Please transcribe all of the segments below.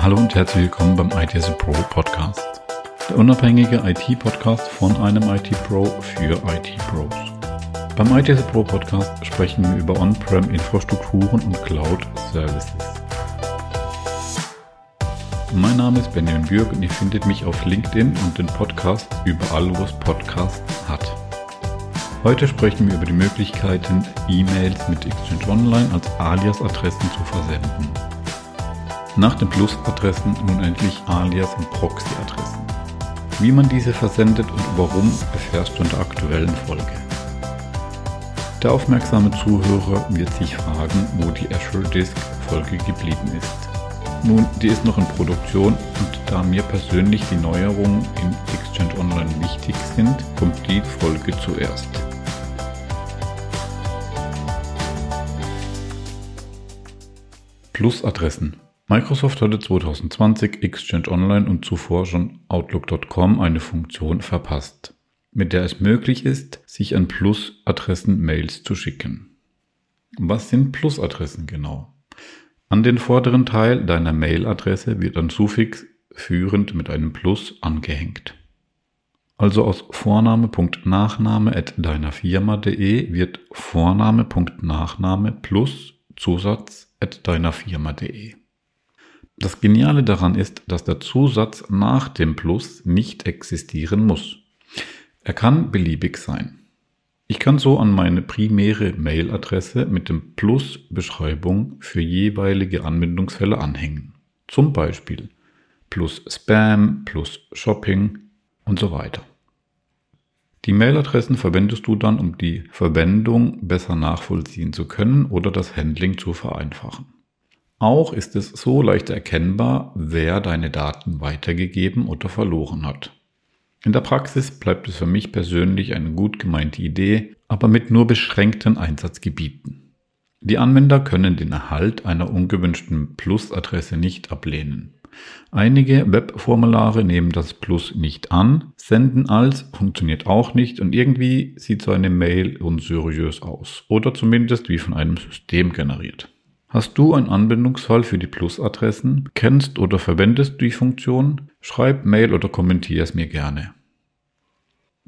Hallo und herzlich willkommen beim ITS Pro Podcast. Der unabhängige IT-Podcast von einem IT-Pro für IT-Pros. Beim ITS Pro Podcast sprechen wir über On-Prem-Infrastrukturen und Cloud-Services. Mein Name ist Benjamin Bürg und ihr findet mich auf LinkedIn und den Podcast überall, wo es Podcasts hat. Heute sprechen wir über die Möglichkeiten, E-Mails mit Exchange Online als Alias-Adressen zu versenden. Nach den Plus-Adressen nun endlich Alias- und Proxy-Adressen. Wie man diese versendet und warum erfährst du in der aktuellen Folge. Der aufmerksame Zuhörer wird sich fragen, wo die Azure Disk Folge geblieben ist. Nun, die ist noch in Produktion und da mir persönlich die Neuerungen in Exchange Online wichtig sind, kommt die Folge zuerst. Plus-Adressen Microsoft hatte 2020 Exchange Online und zuvor schon Outlook.com eine Funktion verpasst, mit der es möglich ist, sich an Plus-Adressen Mails zu schicken. Was sind Plus-Adressen genau? An den vorderen Teil deiner Mail-Adresse wird ein Suffix führend mit einem Plus angehängt. Also aus Vorname.nachname at deiner Firma.de wird Vorname.nachname plus Zusatz at deiner Firma.de. Das Geniale daran ist, dass der Zusatz nach dem Plus nicht existieren muss. Er kann beliebig sein. Ich kann so an meine primäre Mailadresse mit dem Plus Beschreibung für jeweilige Anwendungsfälle anhängen. Zum Beispiel plus Spam, plus Shopping und so weiter. Die Mailadressen verwendest du dann, um die Verwendung besser nachvollziehen zu können oder das Handling zu vereinfachen. Auch ist es so leicht erkennbar, wer deine Daten weitergegeben oder verloren hat. In der Praxis bleibt es für mich persönlich eine gut gemeinte Idee, aber mit nur beschränkten Einsatzgebieten. Die Anwender können den Erhalt einer ungewünschten Plus-Adresse nicht ablehnen. Einige Webformulare nehmen das Plus nicht an, senden als funktioniert auch nicht und irgendwie sieht so eine Mail unseriös aus oder zumindest wie von einem System generiert. Hast du einen Anwendungsfall für die Plus-Adressen? Kennst oder verwendest du die Funktion? Schreib, Mail oder kommentiere es mir gerne.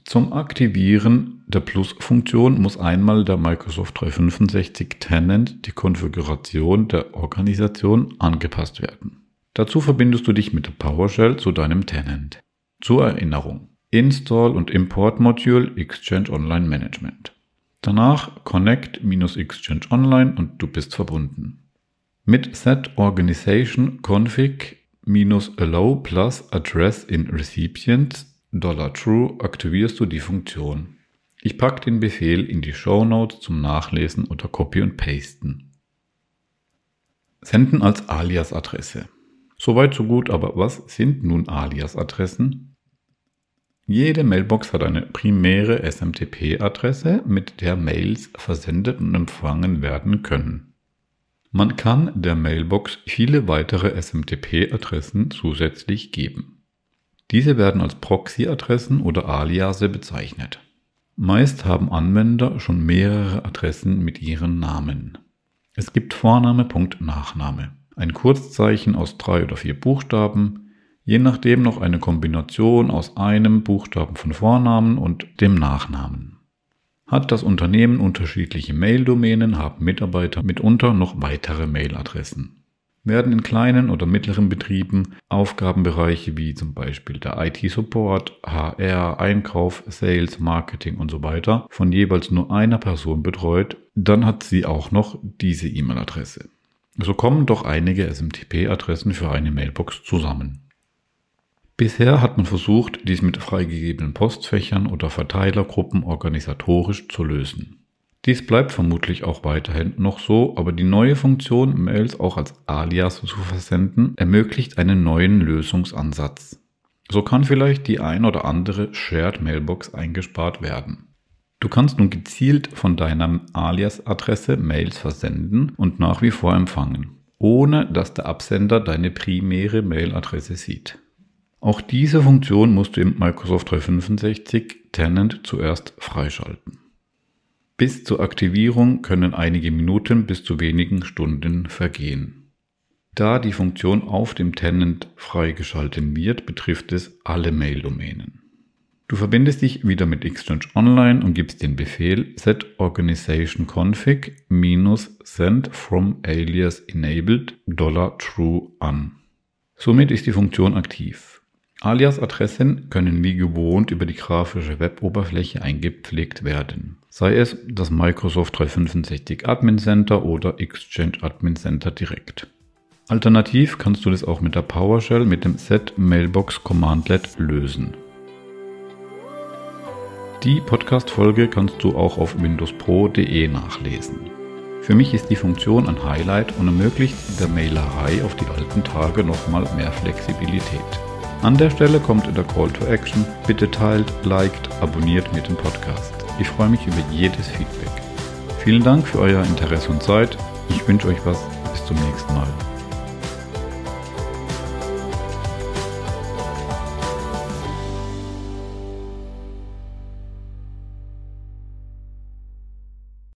Zum Aktivieren der Plus-Funktion muss einmal der Microsoft 365 Tenant die Konfiguration der Organisation angepasst werden. Dazu verbindest du dich mit der PowerShell zu deinem Tenant. Zur Erinnerung. Install und Import Module Exchange Online Management. Danach Connect-Exchange Online und du bist verbunden. Mit Set Organization Config-Allow plus Address in Recipient $True aktivierst du die Funktion. Ich packe den Befehl in die Show Notes zum Nachlesen oder Copy und Pasten. Senden als Alias-Adresse. Soweit so gut, aber was sind nun Alias-Adressen? Jede Mailbox hat eine primäre SMTP-Adresse, mit der Mails versendet und empfangen werden können. Man kann der Mailbox viele weitere SMTP-Adressen zusätzlich geben. Diese werden als Proxy-Adressen oder Aliase bezeichnet. Meist haben Anwender schon mehrere Adressen mit ihren Namen. Es gibt Vorname, Punkt, Nachname, ein Kurzzeichen aus drei oder vier Buchstaben, je nachdem noch eine Kombination aus einem Buchstaben von Vornamen und dem Nachnamen. Hat das Unternehmen unterschiedliche Mail-Domänen, haben Mitarbeiter mitunter noch weitere Mailadressen. Werden in kleinen oder mittleren Betrieben Aufgabenbereiche wie zum Beispiel der IT-Support, HR, Einkauf, Sales, Marketing und so weiter von jeweils nur einer Person betreut, dann hat sie auch noch diese E-Mail-Adresse. So kommen doch einige SMTP-Adressen für eine Mailbox zusammen. Bisher hat man versucht, dies mit freigegebenen Postfächern oder Verteilergruppen organisatorisch zu lösen. Dies bleibt vermutlich auch weiterhin noch so, aber die neue Funktion, Mails auch als Alias zu versenden, ermöglicht einen neuen Lösungsansatz. So kann vielleicht die ein oder andere Shared Mailbox eingespart werden. Du kannst nun gezielt von deiner Alias-Adresse Mails versenden und nach wie vor empfangen, ohne dass der Absender deine primäre Mailadresse sieht. Auch diese Funktion musst du im Microsoft 365 Tenant zuerst freischalten. Bis zur Aktivierung können einige Minuten bis zu wenigen Stunden vergehen. Da die Funktion auf dem Tenant freigeschalten wird, betrifft es alle Mail-Domänen. Du verbindest dich wieder mit Exchange Online und gibst den Befehl set organization config send from alias enabled $true an. Somit ist die Funktion aktiv. Alias-Adressen können wie gewohnt über die grafische Weboberfläche eingepflegt werden, sei es das Microsoft 365 Admin Center oder Exchange Admin Center direkt. Alternativ kannst du das auch mit der PowerShell mit dem Set Mailbox Commandlet lösen. Die Podcast-Folge kannst du auch auf windowspro.de nachlesen. Für mich ist die Funktion ein Highlight und ermöglicht der Mailerei auf die alten Tage nochmal mehr Flexibilität. An der Stelle kommt der Call to Action. Bitte teilt, liked, abonniert mir den Podcast. Ich freue mich über jedes Feedback. Vielen Dank für euer Interesse und Zeit. Ich wünsche euch was. Bis zum nächsten Mal.